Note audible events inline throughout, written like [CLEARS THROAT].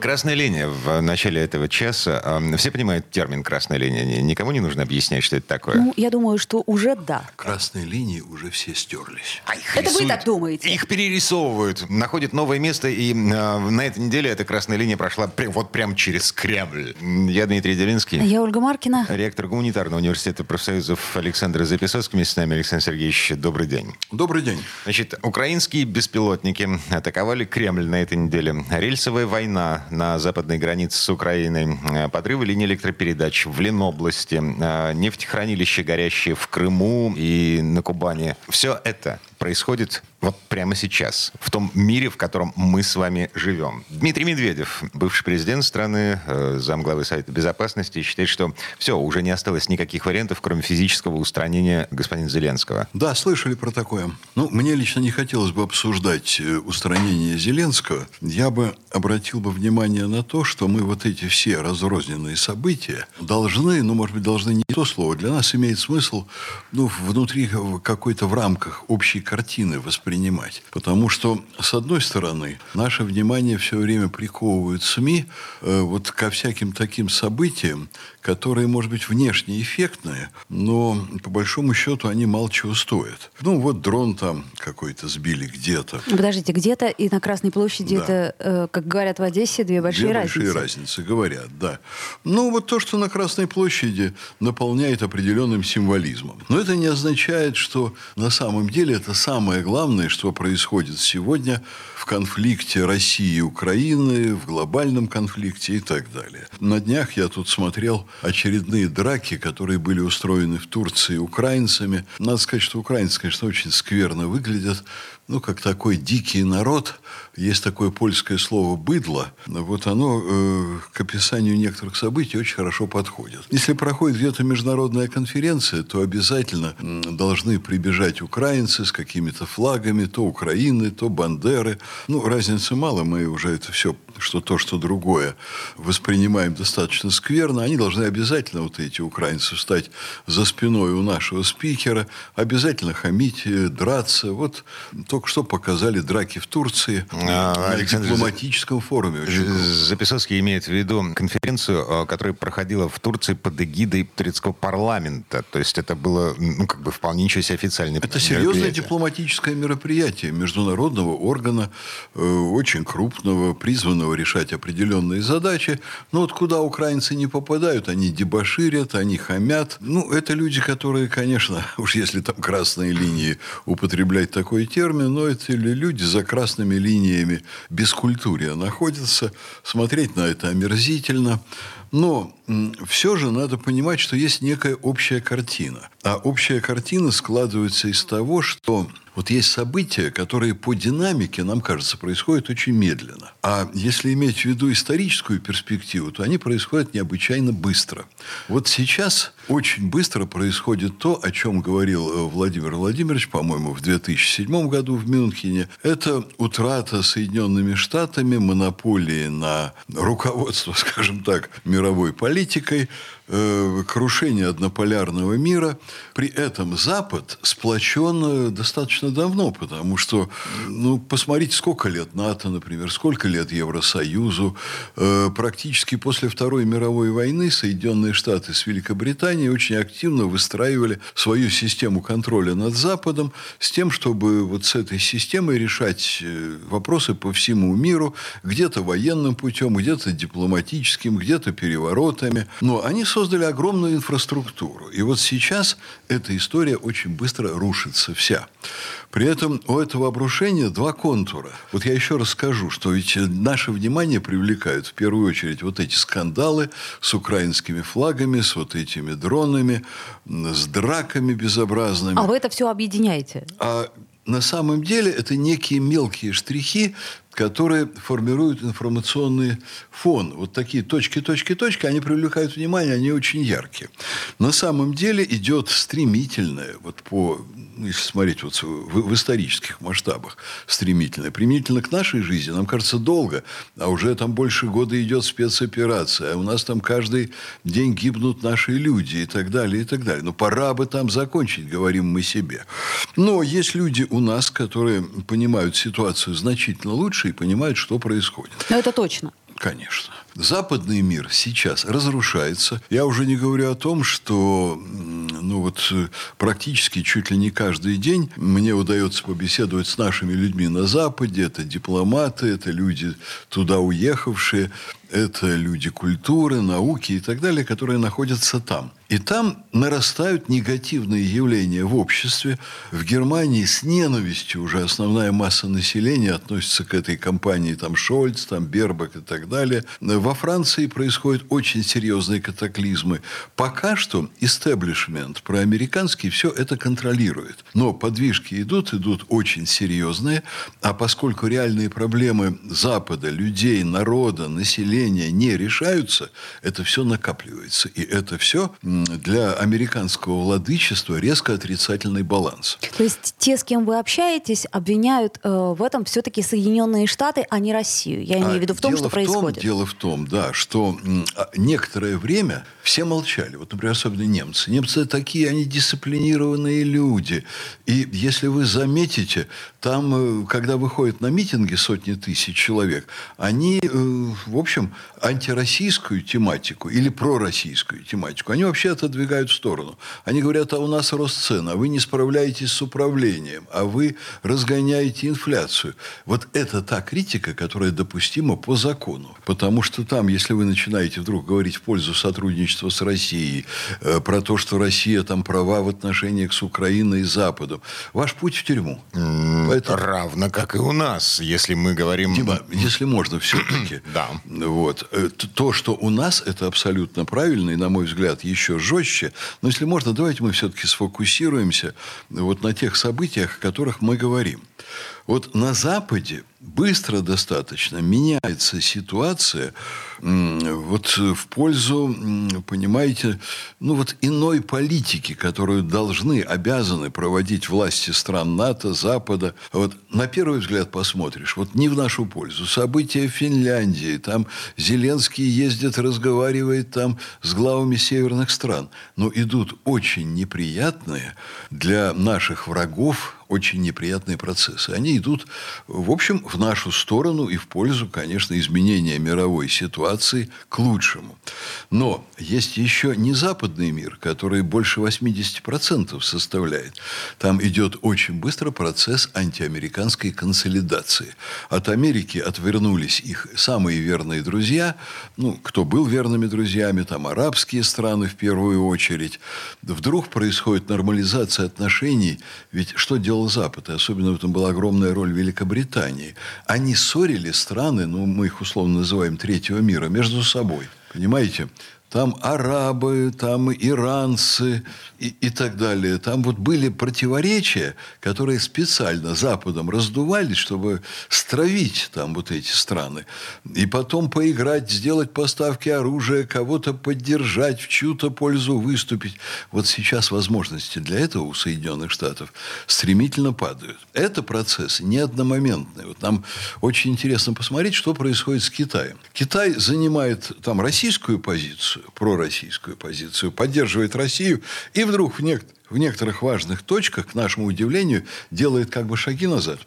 Красная линия в начале этого часа. Эм, Все понимают термин «красная линия». Ни- Никому не нужно объяснять, что это такое. Ну, я думаю, что уже да. Красные линии уже все стерлись. А их Это вы рисуют- так думаете? Их перерисовывают, находят новое место, и э, на этой неделе эта красная линия прошла прям- вот прям через Кремль. Я Дмитрий Делинский. Я Ольга Маркина. Ректор гуманитарного университета профсоюзов Александр Записовский. Вместе с нами Александр Сергеевич. Добрый день. Добрый день. Значит, украинские беспилотники атаковали Кремль на этой неделе. Рельсовая война на западной границе с Украиной, э, подрывы линий электропередач в Ленобласти, э, нефтехранилища, горящие в Крыму и на Кубани. Все это происходит вот прямо сейчас, в том мире, в котором мы с вами живем. Дмитрий Медведев, бывший президент страны, э, замглавы Совета Безопасности, считает, что все, уже не осталось никаких вариантов, кроме физического устранения господина Зеленского. Да, слышали про такое. Ну, мне лично не хотелось бы обсуждать э, устранение Зеленского. Я бы обратил бы внимание на то, что мы вот эти все разрозненные события должны, ну, может быть, должны не то слово, для нас имеет смысл, ну, внутри какой-то в рамках общей картины воспринимать. Потому что, с одной стороны, наше внимание все время приковывают СМИ э, вот ко всяким таким событиям, которые, может быть, внешне эффектные, но по большому счету они мало чего стоят. Ну, вот дрон там какой-то сбили где-то. Подождите, где-то и на Красной площади Да. это, э, как говорят в Одессе, две большие Две разницы. большие разницы, говорят, да. Ну, вот то, что на Красной площади наполняет определенным символизмом. Но это не означает, что на самом деле это самое главное, что происходит сегодня в конфликте России и Украины, в глобальном конфликте и так далее. На днях я тут смотрел очередные драки, которые были устроены в Турции украинцами. Надо сказать, что украинцы, конечно, очень скверно выглядят. Ну, как такой дикий народ. Есть такое польское слово «быдло». Вот оно э, к описанию некоторых событий очень хорошо подходит. Если проходит где-то международная конференция, то обязательно должны прибежать украинцы с какими-то флагами, то Украины, то Бандеры. Ну, разницы мало, мы уже это все, что то, что другое, воспринимаем достаточно скверно. Они должны обязательно, вот эти украинцы, встать за спиной у нашего спикера, обязательно хамить, э, драться. Вот только что показали драки в Турции А, на Александр, дипломатическом форуме. Записовский имеет в виду конференцию, э, которая проходила в Турции под эгидой турецкого парламента. То есть это было, ну, как бы вполне ничего себе официальное Это серьезное дипломатическое мероприятие международного органа, очень крупного, призванного решать определенные задачи. Но вот куда украинцы не попадают, они дебоширят, они хамят. Ну, это люди, которые, конечно, [LAUGHS] уж если там красные линии употреблять такой термин, но это люди за красными линиями бескультурия находятся. Смотреть на это омерзительно. Но все же надо понимать, что есть некая общая картина. А общая картина складывается из того, что вот есть события, которые по динамике, нам кажется, происходят очень медленно. А если иметь в виду историческую перспективу, то они происходят необычайно быстро. Вот сейчас очень быстро происходит то, о чем говорил э, Владимир Владимирович, по-моему, в 2007 году в Мюнхене. Это утрата Соединенными Штатами монополии на руководство, [LAUGHS] скажем так, мировой политикой, э, крушение однополярного мира. При этом Запад сплочен э, достаточно давно, потому что, ну, посмотрите, сколько лет НАТО, например, сколько лет Евросоюзу. Э, практически после Второй мировой войны Соединенные Штаты с Великобританией очень активно выстраивали свою систему контроля над Западом с тем, чтобы вот с этой системой решать э, вопросы по всему миру, где-то военным путем, где-то дипломатическим, где-то переворотами. Но они создали огромную инфраструктуру. И вот сейчас эта история очень быстро рушится вся. При этом у этого обрушения два контура. Вот я еще раз скажу, что ведь наше внимание привлекают в первую очередь вот эти скандалы с украинскими флагами, с вот этими дронами, с драками безобразными. А вы это все объединяете? А на самом деле это некие мелкие штрихи которые формируют информационный фон. Вот такие точки, точки, точки, они привлекают внимание, они очень яркие. На самом деле идет стремительное, вот по, если смотреть вот в, в исторических масштабах, стремительное. Применительно к нашей жизни, нам кажется, долго, а уже там больше года идет спецоперация, а у нас там каждый день гибнут наши люди и так далее, и так далее. Но пора бы там закончить, говорим мы себе. Но есть люди у нас, которые понимают ситуацию значительно лучше и понимают, что происходит. Но это точно. Конечно. Западный мир сейчас разрушается. Я уже не говорю о том, что ну вот, практически чуть ли не каждый день мне удается побеседовать с нашими людьми на Западе. Это дипломаты, это люди туда уехавшие это люди культуры, науки и так далее, которые находятся там. И там нарастают негативные явления в обществе. В Германии с ненавистью уже основная масса населения относится к этой компании, там Шольц, там Бербак и так далее. Во Франции происходят очень серьезные катаклизмы. Пока что истеблишмент проамериканский все это контролирует. Но подвижки идут, идут очень серьезные. А поскольку реальные проблемы Запада, людей, народа, населения, явления не решаются, это все накапливается. И это все для американского владычества резко отрицательный баланс. То есть те, с кем вы общаетесь, обвиняют э, в этом все-таки Соединенные Штаты, а не Россию. Я имею в виду в том, дело что в происходит. Том, дело в том, да, что а, некоторое время все молчали. Вот, например, особенно немцы. Немцы такие, они дисциплинированные люди. И если вы заметите, там, э, когда выходят на митинги сотни тысяч человек, они, э, в общем, антироссийскую тематику или пророссийскую тематику, они вообще отодвигают в сторону. Они говорят, а у нас рост цен, а вы не справляетесь с управлением, а вы разгоняете инфляцию. Вот это та критика, которая допустима по закону. Потому что там, если вы начинаете вдруг говорить в пользу сотрудничества с Россией, э, про то, что Россия там права в отношениях с Украиной и Западом, ваш путь в тюрьму. Поэтому... Равно как и у нас, если мы говорим... Дима, если можно все-таки. [CLEARS THROAT] да. Вот. Э, то, что у нас, это абсолютно правильно, и, на мой взгляд, еще жестче. Но если можно, давайте мы все-таки сфокусируемся вот на тех событиях, о которых мы говорим. Вот на Западе быстро достаточно меняется ситуация вот в пользу, понимаете, ну вот иной политики, которую должны, обязаны проводить власти стран НАТО, Запада. Вот на первый взгляд посмотришь, вот не в нашу пользу. События в Финляндии, там Зеленский ездит, разговаривает там с главами северных стран. Но идут очень неприятные для наших врагов очень неприятные процессы. Они идут, в общем, в нашу сторону и в пользу, конечно, изменения мировой ситуации к лучшему. Но есть еще не западный мир, который больше 80% составляет. Там идет очень быстро процесс антиамериканской консолидации. От Америки отвернулись их самые верные друзья, ну, кто был верными друзьями, там арабские страны в первую очередь. Вдруг происходит нормализация отношений, ведь что делал делал Запад, и особенно в этом была огромная роль Великобритании. Они ссорили страны, ну, мы их условно называем третьего мира, между собой. Понимаете? Там арабы, там иранцы и, и так далее. Там вот были противоречия, которые специально Западом раздувались, чтобы стравить там вот эти страны. И потом поиграть, сделать поставки оружия, кого-то поддержать, в чью-то пользу выступить. Вот сейчас возможности для этого у Соединенных Штатов стремительно падают. Это процесс не одномоментный. Вот нам очень интересно посмотреть, что происходит с Китаем. Китай занимает там российскую позицию, позицию, пророссийскую позицию, поддерживает Россию, и вдруг в, нек- в некоторых важных точках, к нашему удивлению, делает как бы шаги назад.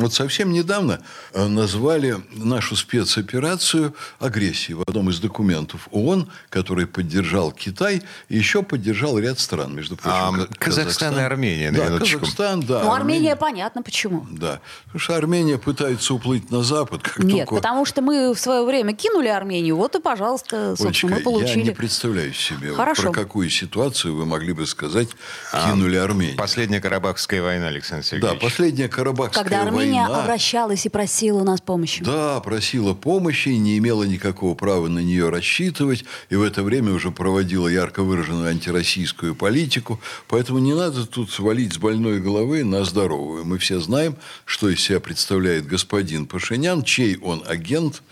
Вот совсем недавно э, назвали нашу спецоперацию агрессией в одном из документов ООН, который поддержал Китай и еще поддержал ряд стран, между прочим. А, Казахстан, Казахстан и Армения, Да, Казахстан, да. Ну, Армения, Армения понятно почему. Да. Потому что Армения пытается уплыть на Запад. Как Нет, только... потому что мы в свое время кинули Армению, вот и, пожалуйста, собственно, Олечка, мы получили. я не представляю себе, Хорошо. про какую ситуацию вы могли бы сказать, кинули а, Армению. Последняя Карабахская война, Александр Сергеевич. Да, последняя Карабахская Когда Армения война. обращалось и просило у нас помощи. Да, просила помощи, не имела никакого права на нее рассчитывать, и в это время уже проводила ярко выраженную антироссийскую политику. Поэтому не надо тут свалить с больной головы на здоровую. Мы все знаем, что из себя представляет господин Пашинян, чей он агент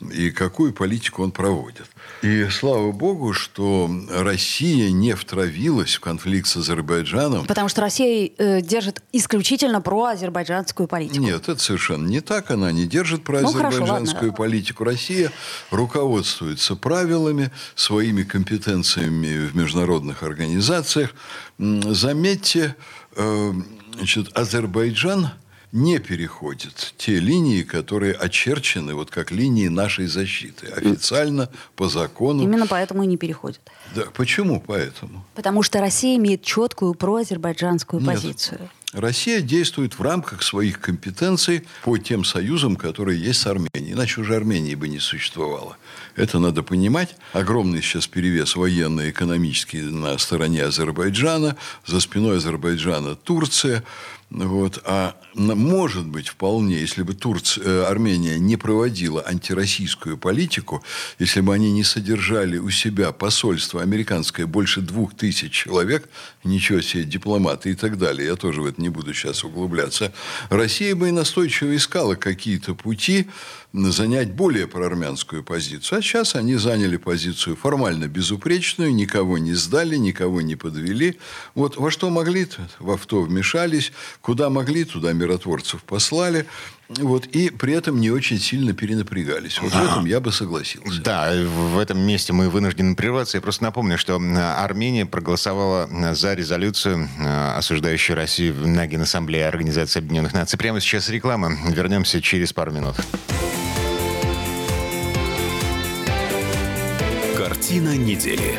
и какую политику он проводит. И слава богу, что Россия не втравилась в конфликт с Азербайджаном. Потому что Россия э, держит исключительно проазербайджанскую политику. Нет, это совершенно не так. Она не держит проазербайджанскую ну, политику. Россия руководствуется правилами, своими компетенциями в международных организациях. Заметьте, э, значит, Азербайджан – не переходит те линии, которые очерчены вот как линии нашей защиты. Официально, по закону. Именно поэтому и не переходит. Да, почему поэтому? Потому что Россия имеет четкую проазербайджанскую Нет. позицию. Россия действует в рамках своих компетенций по тем союзам, которые есть с Арменией. Иначе уже Армении бы не существовало. Это надо понимать. Огромный сейчас перевес военно-экономический на стороне Азербайджана. За спиной Азербайджана Турция. Вот. А может быть вполне, если бы Турция, э, Армения не проводила антироссийскую политику, если бы они не содержали у себя посольство американское больше двух тысяч человек, ничего себе, дипломаты и так далее, я тоже в это не буду сейчас углубляться, Россия бы и настойчиво искала какие-то пути занять более проармянскую позицию. А сейчас они заняли позицию формально безупречную, никого не сдали, никого не подвели. Вот во что могли, во что вмешались, куда могли, туда миротворцев послали. Вот, и при этом не очень сильно перенапрягались. Вот в этом я бы согласился. Да, в этом месте мы вынуждены прерваться. Я просто напомню, что Армения проголосовала за резолюцию, осуждающую Россию на Генассамблее Организации Объединенных Наций. Прямо сейчас реклама. Вернемся через пару минут. Картина недели.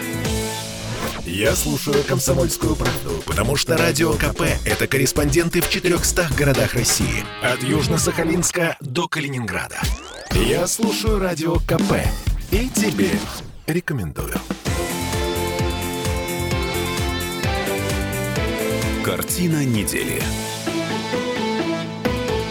Я слушаю «Комсомольскую правду», потому что «Радио КП» — это корреспонденты в 400 городах России. От Южно-Сахалинска до Калининграда. Я слушаю «Радио КП» и тебе рекомендую. Картина недели.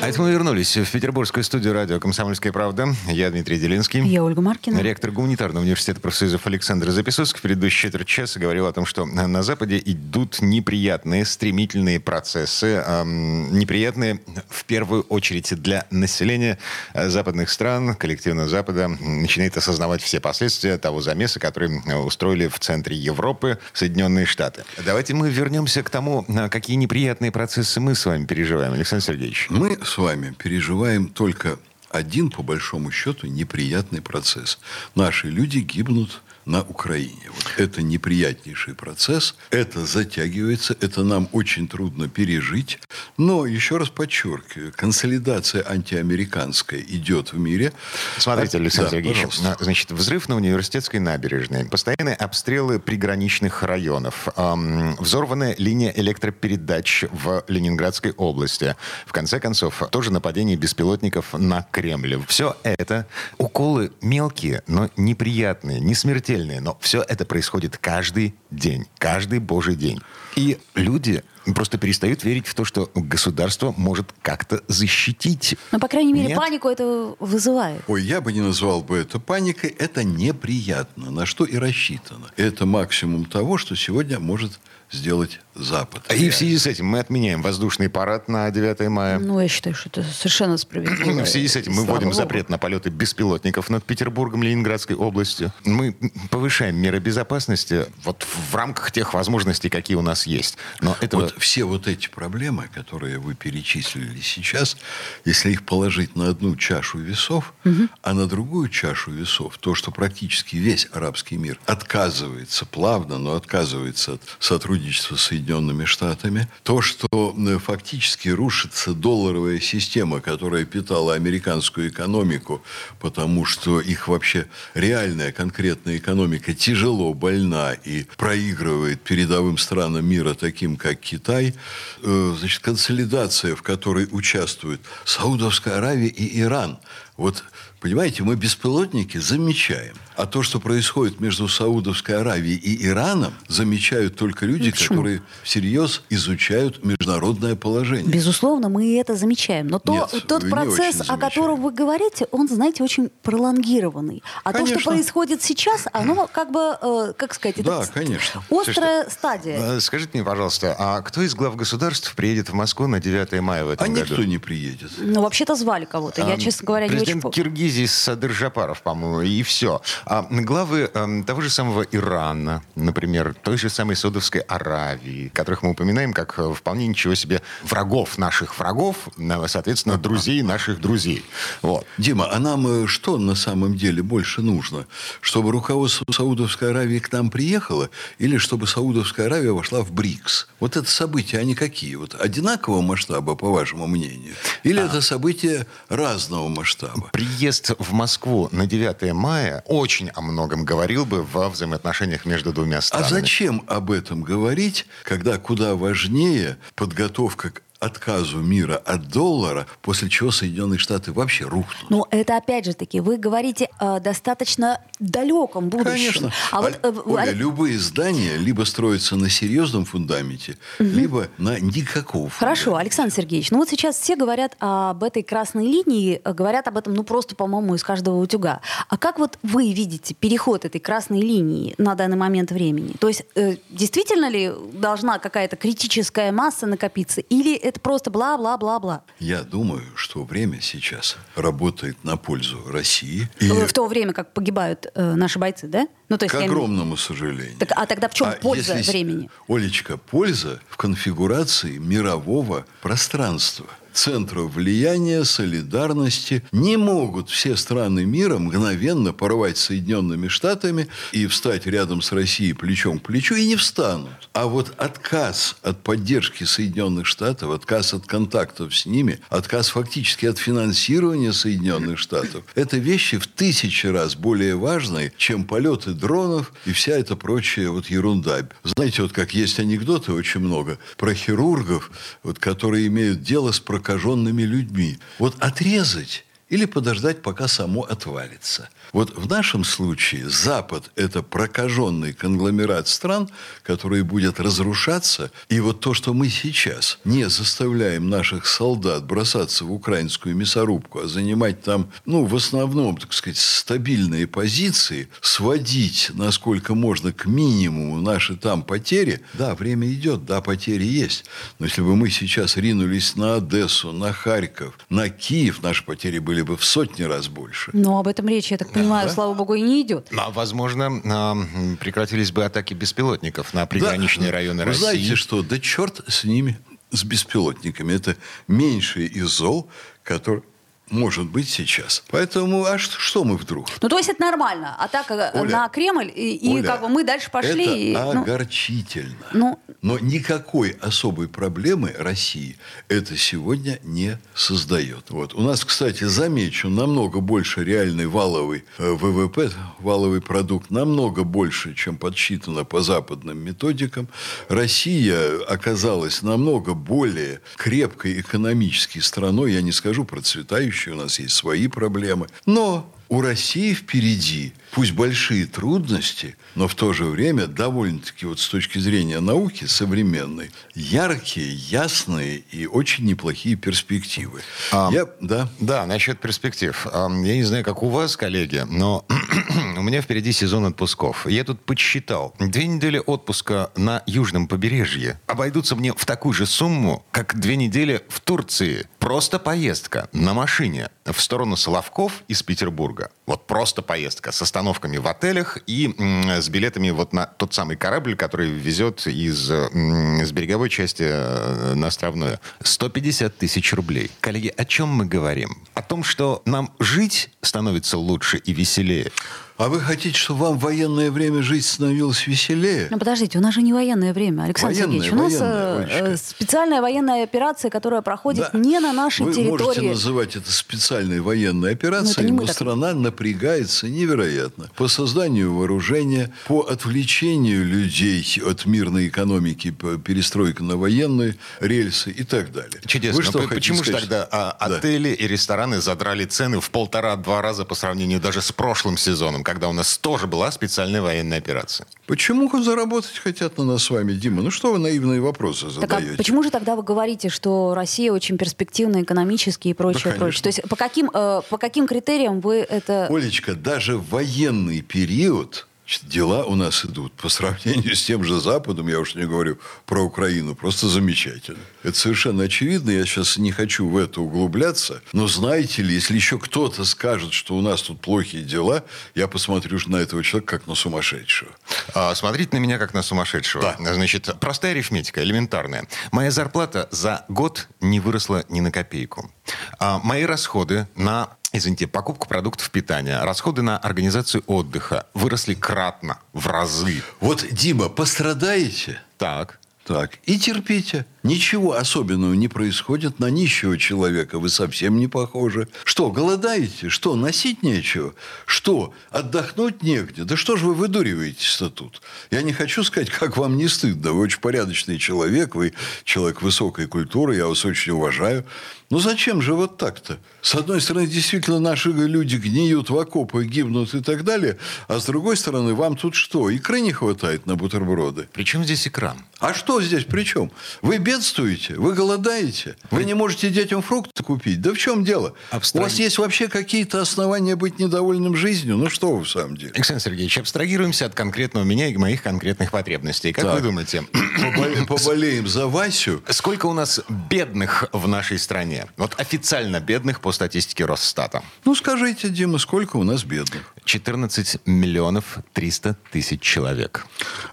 А это мы вернулись в петербургскую студию радио «Комсомольская правда». Я Дмитрий Делинский. Я Ольга Маркина. Ректор гуманитарного университета профсоюзов Александр Записовский в предыдущий четверть часа говорил о том, что на Западе идут неприятные, стремительные процессы. Эм, неприятные в первую очередь для населения западных стран. Коллективно Запада начинает осознавать все последствия того замеса, который устроили в центре Европы Соединенные Штаты. Давайте мы вернемся к тому, какие неприятные процессы мы с вами переживаем, Александр Сергеевич. Мы с вами переживаем только один, по большому счету, неприятный процесс. Наши люди гибнут на Украине. Вот это неприятнейший процесс, это затягивается, это нам очень трудно пережить. Но, еще раз подчеркиваю, консолидация антиамериканская идет в мире. Смотрите, Александр да, Сергеевич, пожалуйста. значит, взрыв на университетской набережной, постоянные обстрелы приграничных районов, эм, взорванная линия электропередач в Ленинградской области, в конце концов, тоже нападение беспилотников на Кремль. Все это уколы мелкие, но неприятные, не смертельные отдельные, но все это происходит каждый день, каждый божий день. И люди просто перестают верить в то, что государство может как-то защитить. Но, по крайней мере, Нет? панику это вызывает. Ой, я бы не назвал бы это паникой. Это неприятно, на что и рассчитано. Это максимум того, что сегодня может сделать Запад. И в связи с этим мы отменяем воздушный парад на 9 мая. Ну, я считаю, что это совершенно справедливо. В связи с этим мы вводим запрет на полеты беспилотников над Петербургом, Ленинградской областью. Мы повышаем меры безопасности вот в рамках тех возможностей, какие у нас есть. Но этого... Вот все вот эти проблемы, которые вы перечислили сейчас, если их положить на одну чашу весов, угу. а на другую чашу весов, то, что практически весь арабский мир отказывается плавно, но отказывается от сотрудничества с Соединенными Штатами, то, что э, фактически рушится долларовая система, которая питала американскую экономику, потому что их вообще реальная конкретная экономика тяжело больна и проигрывает передовым странам мира, таким как Китай, э, значит, консолидация, в которой участвуют Саудовская Аравия и Иран – Вот, понимаете, мы беспилотники замечаем. А то, что происходит между Саудовской Аравией и Ираном, замечают только люди, Почему? которые всерьез изучают международное положение. Безусловно, мы это замечаем. Но то, Нет, тот процесс, очень о котором вы говорите, он, знаете, очень пролонгированный. А то, Конечно. что происходит сейчас, оно как бы, э, как сказать, это Да, конечно. острая стадия. Э, Скажите мне, пожалуйста, а кто из глав государств приедет в Москву на 9 мая в этом А году? никто не приедет. Ну, вообще-то звали кого-то. Я, А, честно говоря, не очень Президент помню. Киргизии Садыр Жапаров, по-моему, и все. А главы эм, того же самого Ирана, например, той же самой Саудовской Аравии, которых мы упоминаем как э, вполне ничего себе врагов наших врагов, соответственно, друзей наших друзей. Вот. Дима, а нам э, что на самом деле больше нужно? Чтобы руководство Саудовской Аравии к нам приехало или чтобы Саудовская Аравия вошла в БРИКС? Вот это события, они какие? Вот одинакового масштаба, по вашему мнению? Или это события разного масштаба? Приезд в Москву на 9 мая очень о многом говорил бы во взаимоотношениях между двумя А странами. зачем об этом говорить, когда куда важнее подготовка к отказу мира от доллара, после чего Соединенные Штаты вообще рухнут? Ну, это опять же таки, вы говорите о достаточно далеком будущем. Конечно. А вот, э, Оля, Аль- любые здания либо строятся на серьезном фундаменте, либо на никаком Хорошо, фундаменте. Александр Сергеевич, ну вот сейчас все говорят об этой красной линии, говорят об этом, ну просто, по-моему, из каждого утюга. А как вот вы видите переход этой красной линии на данный момент времени? То есть э, действительно ли должна какая-то критическая масса накопиться, или это просто бла-бла-бла-бла? Я думаю, что время сейчас работает на пользу России. И В то время, как погибают э, наши бойцы, да? Ну, то есть к я огромному сожалению. Так, а тогда в чем А польза если времени? Олечка, польза в конфигурации мирового пространства. Центров влияния, солидарности. Не могут все страны мира мгновенно порвать Соединенными Штатами и встать рядом с Россией плечом к плечу, и не встанут. А вот отказ от поддержки Соединенных Штатов, отказ от контактов с ними, отказ фактически от финансирования Соединенных Штатов, это вещи в тысячи раз более важные, чем полеты дронов и вся эта прочая вот ерунда. Знаете, вот как есть анекдоты очень много про хирургов, вот, которые имеют дело с прокаженными людьми. Вот отрезать или подождать, пока само отвалится. Вот в нашем случае Запад – это прокаженный конгломерат стран, который будет разрушаться. И вот то, что мы сейчас не заставляем наших солдат бросаться в украинскую мясорубку, а занимать там, ну, в основном, так сказать, стабильные позиции, сводить, насколько можно, к минимуму наши там потери, да, время идет, да, потери есть. Но если бы мы сейчас ринулись на Одессу, на Харьков, на Киев, наши потери были бы в сотни раз больше. Но об этом речь, я так понимаю, Да. слава богу, и не идет. А, возможно, а, прекратились бы атаки беспилотников на приграничные Да. районы Вы России. знаете что? Да черт с ними, с беспилотниками. Это меньшее из зол, который может быть сейчас. Поэтому, а что, что мы вдруг? Ну, то есть это нормально. Атака э, Оля, на Кремль, и, и Оля, как бы мы дальше пошли. Это и, ну, огорчительно. ну, Но никакой особой проблемы России это сегодня не создает. Вот. У нас, кстати, замечу, намного больше реальный валовый э, ВВП, валовый продукт, намного больше, чем подсчитано по западным методикам. Россия оказалась намного более крепкой экономической страной. Я не скажу процветающей, у нас есть свои проблемы. Но у России впереди, пусть большие трудности, но в то же время довольно-таки вот с точки зрения науки современной, яркие, ясные и очень неплохие перспективы. А, Я, да, Да, насчет перспектив. Я не знаю, как у вас, коллеги, но [CLEARS THROAT] у меня впереди сезон отпусков. Я тут подсчитал. Две недели отпуска на южном побережье обойдутся мне в такую же сумму, как две недели в Турции. Просто поездка на машине в сторону Соловков из Петербурга. Вот просто поездка с остановками в отелях и с билетами вот на тот самый корабль, который везет из, м, с береговой части э, на островную. 150 тысяч рублей. Коллеги, о чем мы говорим? О том, что нам жить становится лучше и веселее? А вы хотите, чтобы вам в военное время жизнь становилась веселее? Ну, подождите, у нас же не военное время, Александр Военное, Сергеевич. У нас военное, э, э, специальная военная операция, которая проходит Да. не на нашей Вы можете территории. называть это специальной военной Ну, операцией, не мы но так- страна напрягается невероятно по созданию вооружения, по отвлечению людей от мирной экономики, по перестройке на военные рельсы и так далее. Чудесно. Вы что Но почему же тогда а, Да. отели и рестораны задрали цены в полтора-два раза по сравнению даже с прошлым сезоном, когда у нас тоже была специальная военная операция? Почему заработать хотят на нас с вами, Дима? Ну что вы наивные вопросы Так задаете? а почему же тогда вы говорите, что Россия очень перспективна экономически и прочее, конечно. прочее? То есть по каким, э, по каким критериям вы это... Олечка, даже военный период дела у нас идут по сравнению с тем же Западом, я уж не говорю про Украину, просто замечательно. Это совершенно очевидно, я сейчас не хочу в это углубляться, но знаете ли, если еще кто-то скажет, что у нас тут плохие дела, я посмотрю на этого человека как на сумасшедшего. А, смотрите на меня как на сумасшедшего. Да. Значит, простая арифметика, элементарная. Моя зарплата за год не выросла ни на копейку. А, мои расходы на Извините, покупку продуктов питания, расходы на организацию отдыха выросли кратно, в разы. Вот, Дима, пострадаете? Так. Так, и терпите. Ничего особенного не происходит. На нищего человека вы совсем не похожи. Что, голодаете? Что, носить нечего? Что, отдохнуть негде? Да что же вы выдуриваетесь-то тут? Я не хочу сказать, как вам не стыдно. Вы очень порядочный человек, вы человек высокой культуры, я вас очень уважаю. Ну зачем же вот так-то? С одной стороны, действительно, наши люди гниют в окопах, гибнут и так далее. А с другой стороны, вам тут что? Икры не хватает на бутерброды? Причем здесь экран? А что здесь при чем? Вы бедствуете, вы голодаете, вы не можете детям фрукты купить. Да в чем дело? Абстраг- У вас есть вообще какие-то основания быть недовольным жизнью? Ну что вы в самом деле? Александр Сергеевич, абстрагируемся от конкретного меня и моих конкретных потребностей. Как Так. вы думаете, [CLEARS THROAT] Поболе- Поболеем за Васю. сколько у нас бедных в нашей стране? Вот официально бедных по статистике Росстата. Ну скажите, Дима, сколько у нас бедных? 14 миллионов 300 тысяч человек.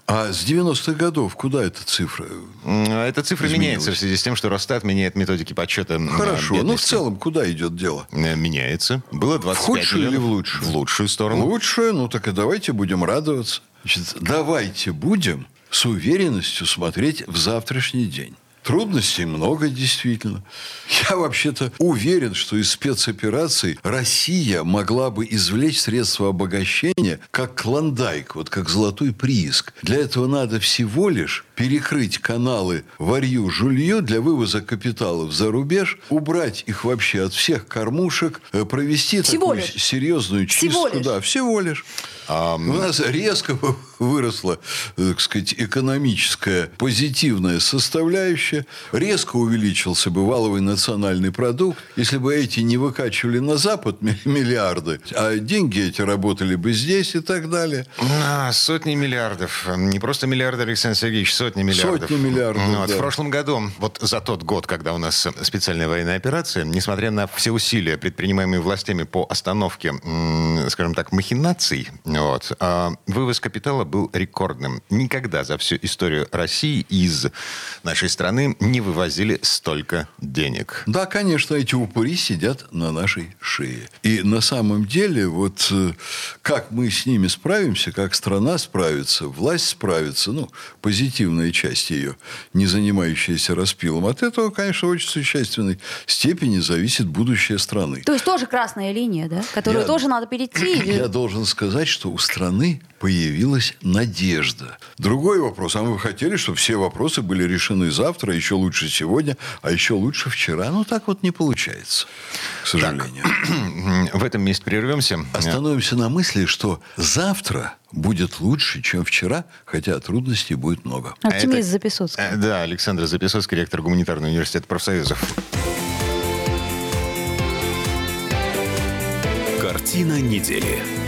А с 90-х годов куда эта цифра? М, Эта цифра меняется в связи с тем, что Росстат меняет методики подсчета Хорошо, ну в бедности. целом куда идет дело? Э, Меняется. Было 25 худшую или миллионов. в лучшую? В лучшую сторону. Лучше, ну так и давайте будем радоваться. Значит, давайте будем с уверенностью смотреть в завтрашний день. Трудностей много, действительно. Я вообще-то уверен, что из спецопераций Россия могла бы извлечь средства обогащения как клондайк, вот как золотой прииск. Для этого надо всего лишь перекрыть каналы варью жулью для вывоза капиталов за рубеж, убрать их вообще от всех кормушек, э, провести Всего такую лишь. серьезную Всего чистку. лишь. Да, всего лишь. У нас резко [LAUGHS] выросла, э, так сказать, экономическая позитивная составляющая. Резко увеличился бы валовый национальный продукт. Если бы эти не выкачивали на Запад ми- миллиарды, а деньги эти работали бы здесь и так далее. А, сотни миллиардов. Не просто миллиарды, Александр Сергеевич, сотни миллиардов. Сотни миллиардов, Ну, вот да. В прошлом году, вот за тот год, когда у нас специальная военная операция, несмотря на все усилия, предпринимаемые властями по остановке, скажем так, махинаций, вот, а, вывоз капитала был рекордным. Никогда за всю историю России из нашей страны не вывозили столько денег. Да, конечно, эти упыри сидят на нашей шее. И на самом деле, вот э, как мы с ними справимся, как страна справится, власть справится, ну, позитивная часть ее, не занимающаяся распилом, от этого, конечно, в очень существенной степени зависит будущее страны. То есть тоже красная линия, да? Которую Я- тоже надо перейти. [CLEARS THROAT] Я должен сказать, что у страны появилась надежда. Другой вопрос. А мы бы хотели, чтобы все вопросы были решены завтра, еще лучше сегодня, а еще лучше вчера. Ну, так вот не получается, к сожалению. [CLEARS THROAT] В этом месте прервемся. Остановимся на мысли, что завтра будет лучше, чем вчера, хотя трудностей будет много. Оптимист Это- Записоцкий. Э, Да, Александр Записоцкий, ректор Гуманитарного университета профсоюзов. Картина недели.